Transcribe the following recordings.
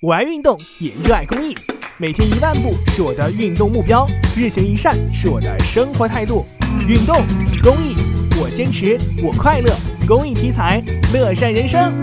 我爱运动，也热爱公益。每天一万步是我的运动目标，日行一善是我的生活态度。运动，公益，我坚持，我快乐。公益题材，乐善人生。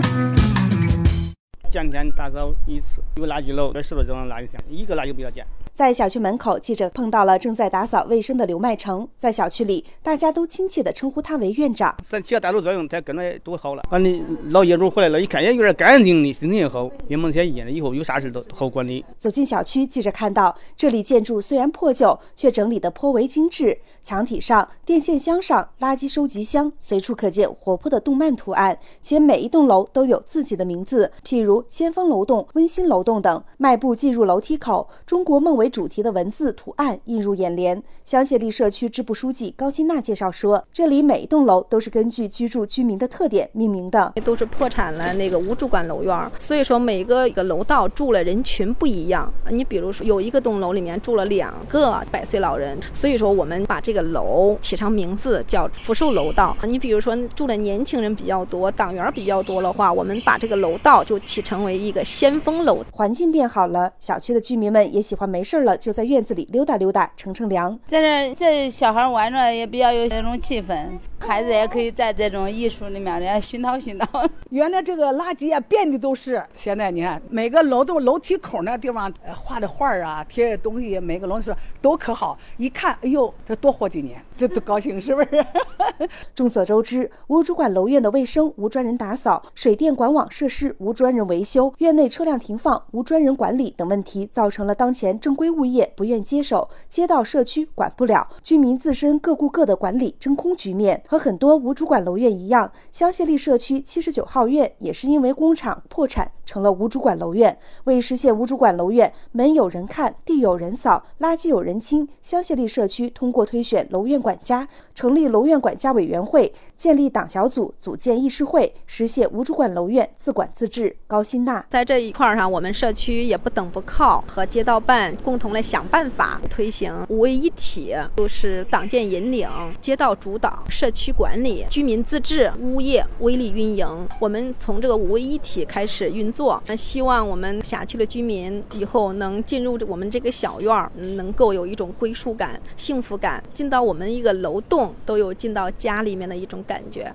两天打扫一次，有垃圾篓，十多种垃圾箱，一个垃圾不要捡。在小区门口，记者碰到了正在打扫卫生的刘麦成。在小区里，大家都亲切地称呼他为院长。咱起了带头作用，他跟着多好了。反正老业主回来了，一看也有点干净的，心情也好，也蒙天一了。以后有啥事都好管理。走进小区，记者看到这里建筑虽然破旧，却整理得颇为精致。墙体上、电线箱上、垃圾收集箱，随处可见活泼的动漫图案，且每一栋楼都有自己的名字，譬如“先锋楼栋”“温馨楼栋”等。迈步进入楼梯口，中国梦为主题的文字图案映入眼帘。香榭丽社区支部书记高金娜介绍说，这里每一栋楼都是根据居住居民的特点命名的，都是破产了那个无主管楼院，所以说每个一个楼道住了人群不一样。你比如说有一个栋楼里面住了两个百岁老人，所以说我们把这个楼起上名字叫福寿楼道。你比如说住的年轻人比较多，党员比较多的话，我们把这个楼道就起成为一个先锋楼。环境变好了，小区的居民们也喜欢没事了就在院子里溜达溜达，乘乘凉。在这这小孩玩着也比较有那种气氛，孩子也可以在这种艺术里面来熏陶熏陶。原来这个垃圾啊遍地都是，现在你看每个楼栋楼梯口那地方画的画啊，贴的东西，每个楼上都可好。一看，哎呦，这多活几年，这都高兴是不是？众所周知，无主管楼院的卫生无专人打扫，水电管网设施无专人维修，院内车辆停放无专人管理等问题，造成了当前正规物业不愿接手，街道社区管不了，居民自身各顾各的管理真空局面。和很多无主管楼院一样，香榭丽社区七十九号院也是因为工厂破产成了无主管楼院。为实现无主管楼院门有人看、地有人扫、垃圾有人清，香榭丽社区通过推选楼院管家，成立楼院管家委员会，建立党小组，组建议事会，实现无主管楼院自管自治。高新娜在这一块上，我们社区也不等不靠，和街道办共同来想办法推行五位一体，就是党建引领、街道主导、社区管理、居民自治、物业微利运营。我们从这个五位一体开始运作，那希望我们辖区的居民以后能进入我们这个小院儿，能够有一种归属感、幸福感，进到我们一个楼栋都有进到家里面的一种感觉。